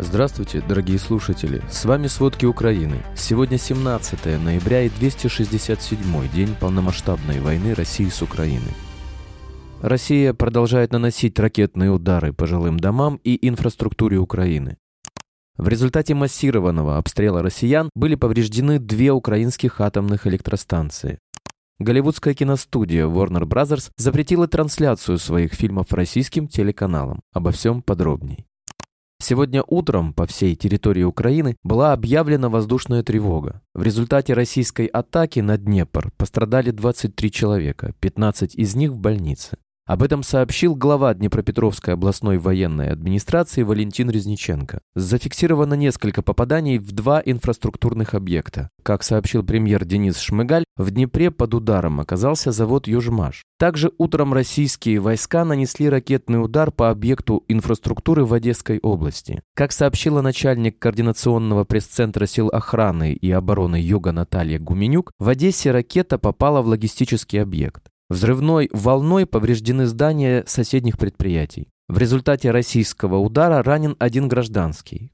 Здравствуйте, дорогие слушатели! С вами «Сводки Украины». Сегодня 17 ноября и 267 день полномасштабной войны России с Украиной. Россия продолжает наносить ракетные удары по жилым домам и инфраструктуре Украины. В результате массированного обстрела россиян были повреждены две украинских атомных электростанции. Голливудская киностудия Warner Bros. запретила трансляцию своих фильмов российским телеканалам. Обо всем подробней. Сегодня утром по всей территории Украины была объявлена воздушная тревога. В результате российской атаки на Днепр пострадали 23 человека, 15 из них в больнице. Об этом сообщил глава Днепропетровской областной военной администрации Валентин Резниченко. Зафиксировано несколько попаданий в два инфраструктурных объекта. Как сообщил премьер Денис Шмыгаль, в Днепре под ударом оказался завод «Южмаш». Также утром российские войска нанесли ракетный удар по объекту инфраструктуры в Одесской области. Как сообщила начальник координационного пресс-центра сил охраны и обороны Юга Наталья Гуменюк, в Одессе ракета попала в логистический объект. Взрывной волной повреждены здания соседних предприятий. В результате российского удара ранен один гражданский.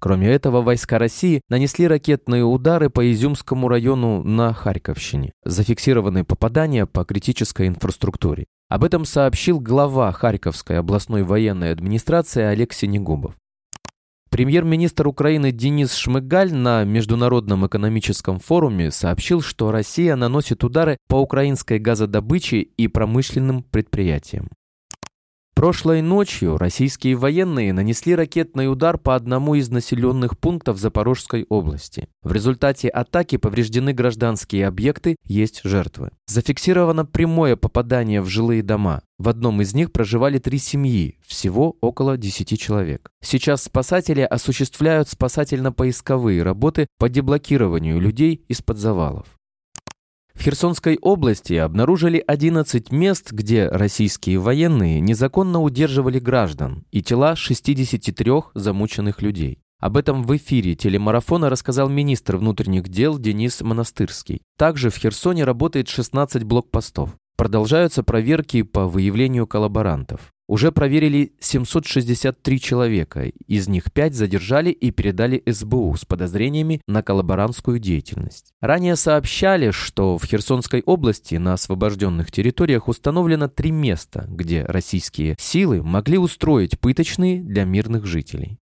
Кроме этого, войска России нанесли ракетные удары по Изюмскому району на Харьковщине. Зафиксированы попадания по критической инфраструктуре. Об этом сообщил глава Харьковской областной военной администрации Олег Синегубов. Премьер-министр Украины Денис Шмыгаль на Международном экономическом форуме сообщил, что Россия наносит удары по украинской газодобыче и промышленным предприятиям. Прошлой ночью российские военные нанесли ракетный удар по одному из населенных пунктов Запорожской области. В результате атаки повреждены гражданские объекты, есть жертвы. Зафиксировано прямое попадание в жилые дома. В одном из них проживали три семьи, всего около 10 человек. Сейчас спасатели осуществляют спасательно-поисковые работы по деблокированию людей из-под завалов. В Херсонской области обнаружили 11 мест, где российские военные незаконно удерживали граждан и тела 63 замученных людей. Об этом в эфире телемарафона рассказал министр внутренних дел Денис Монастырский. Также в Херсоне работает 16 блокпостов. Продолжаются проверки по выявлению коллаборантов. Уже проверили 763 человека, из них 5 задержали и передали СБУ с подозрениями на коллаборантскую деятельность. Ранее сообщали, что в Херсонской области на освобожденных территориях установлено три места, где российские силы могли устроить пыточные для мирных жителей.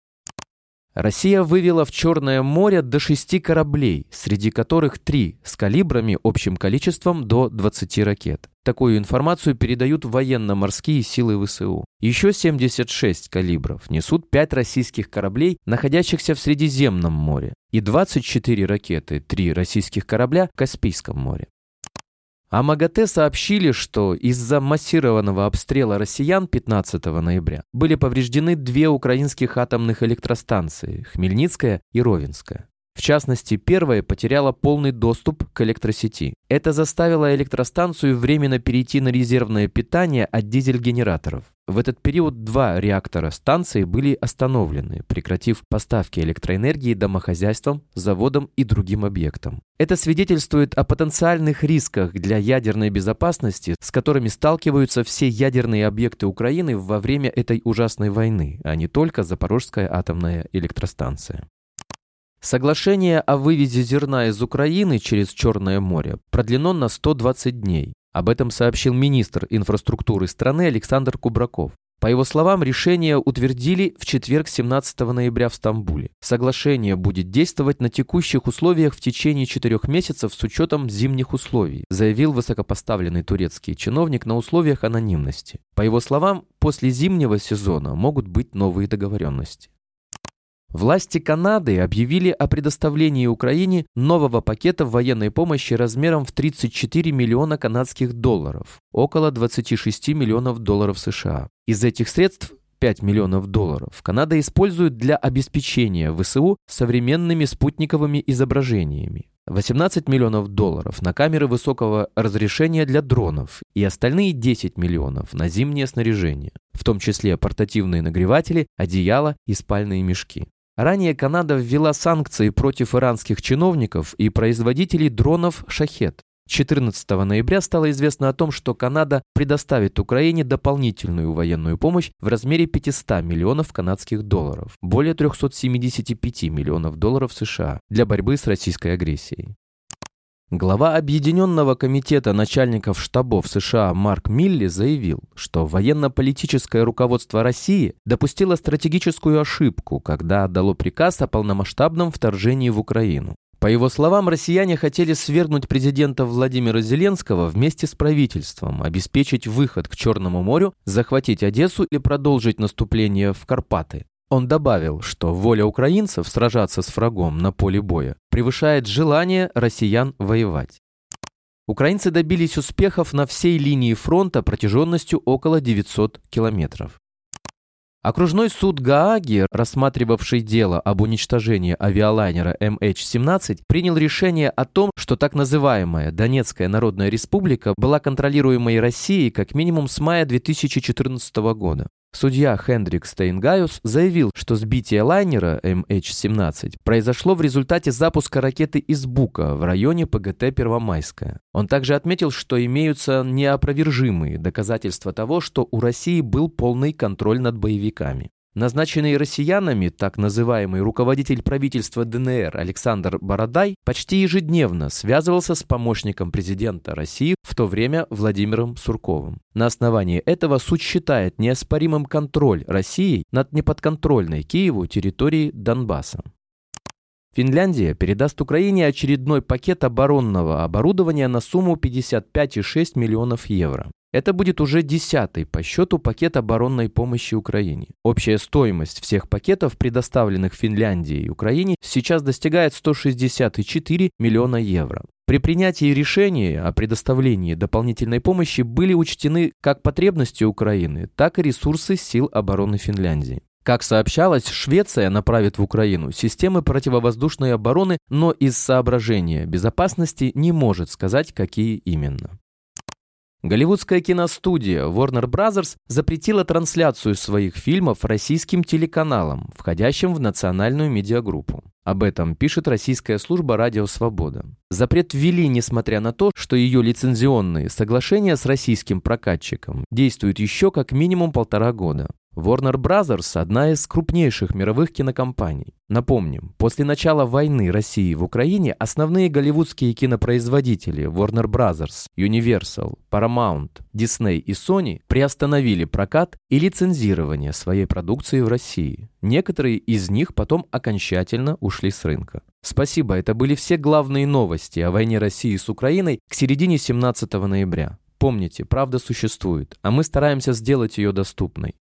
Россия вывела в Черное море до шести кораблей, среди которых три с калибрами общим количеством до 20 ракет. Такую информацию передают военно-морские силы ВСУ. Еще 76 калибров несут 5 российских кораблей, находящихся в Средиземном море, и 24 ракеты, 3 российских корабля в Каспийском море. А МАГАТЭ сообщили, что из-за массированного обстрела россиян 15 ноября были повреждены две украинских атомных электростанции – Хмельницкая и Ровенская. В частности, первая потеряла полный доступ к электросети. Это заставило электростанцию временно перейти на резервное питание от дизель-генераторов. В этот период два реактора станции были остановлены, прекратив поставки электроэнергии домохозяйствам, заводам и другим объектам. Это свидетельствует о потенциальных рисках для ядерной безопасности, с которыми сталкиваются все ядерные объекты Украины во время этой ужасной войны, а не только Запорожская атомная электростанция. Соглашение о вывезе зерна из Украины через Черное море продлено на 120 дней. Об этом сообщил министр инфраструктуры страны Александр Кубраков. По его словам, решение утвердили в четверг 17 ноября в Стамбуле. Соглашение будет действовать на текущих условиях в течение четырех месяцев с учетом зимних условий, заявил высокопоставленный турецкий чиновник на условиях анонимности. По его словам, после зимнего сезона могут быть новые договоренности. Власти Канады объявили о предоставлении Украине нового пакета военной помощи размером в 34 миллиона канадских долларов, около 26 миллионов долларов США. Из этих средств 5 миллионов долларов Канада использует для обеспечения ВСУ современными спутниковыми изображениями. 18 миллионов долларов на камеры высокого разрешения для дронов и остальные 10 миллионов на зимнее снаряжение, в том числе портативные нагреватели, одеяла и спальные мешки. Ранее Канада ввела санкции против иранских чиновников и производителей дронов «Шахет». 14 ноября стало известно о том, что Канада предоставит Украине дополнительную военную помощь в размере 500 миллионов канадских долларов, более 375 миллионов долларов США, для борьбы с российской агрессией. Глава Объединенного комитета начальников штабов США Марк Милли заявил, что военно-политическое руководство России допустило стратегическую ошибку, когда отдало приказ о полномасштабном вторжении в Украину. По его словам, россияне хотели свергнуть президента Владимира Зеленского вместе с правительством, обеспечить выход к Черному морю, захватить Одессу и продолжить наступление в Карпаты. Он добавил, что воля украинцев сражаться с врагом на поле боя превышает желание россиян воевать. Украинцы добились успехов на всей линии фронта протяженностью около 900 километров. Окружной суд Гааги, рассматривавший дело об уничтожении авиалайнера MH17, принял решение о том, что так называемая Донецкая Народная Республика была контролируемой Россией как минимум с мая 2014 года. Судья Хендрик Стейнгайус заявил, что сбитие лайнера MH17 произошло в результате запуска ракеты из Бука в районе ПГТ Первомайская. Он также отметил, что имеются неопровержимые доказательства того, что у России был полный контроль над боевиками. Назначенный россиянами так называемый руководитель правительства ДНР Александр Бородай почти ежедневно связывался с помощником президента России в то время Владимиром Сурковым. На основании этого суд считает неоспоримым контроль России над неподконтрольной Киеву территорией Донбасса. Финляндия передаст Украине очередной пакет оборонного оборудования на сумму 55,6 миллионов евро. Это будет уже десятый по счету пакет оборонной помощи Украине. Общая стоимость всех пакетов, предоставленных Финляндии и Украине, сейчас достигает 164 миллиона евро. При принятии решения о предоставлении дополнительной помощи были учтены как потребности Украины, так и ресурсы сил обороны Финляндии. Как сообщалось, Швеция направит в Украину системы противовоздушной обороны, но из соображения безопасности не может сказать, какие именно. Голливудская киностудия Warner Bros. запретила трансляцию своих фильмов российским телеканалам, входящим в национальную медиагруппу. Об этом пишет российская служба «Радио Свобода». Запрет ввели, несмотря на то, что ее лицензионные соглашения с российским прокатчиком действуют еще как минимум полтора года. Warner Bros. – одна из крупнейших мировых кинокомпаний. Напомним, после начала войны России в Украине основные голливудские кинопроизводители Warner Bros., Universal, Paramount, Disney и Sony приостановили прокат и лицензирование своей продукции в России. Некоторые из них потом окончательно ушли с рынка. Спасибо, это были все главные новости о войне России с Украиной к середине 17 ноября. Помните, правда существует, а мы стараемся сделать ее доступной.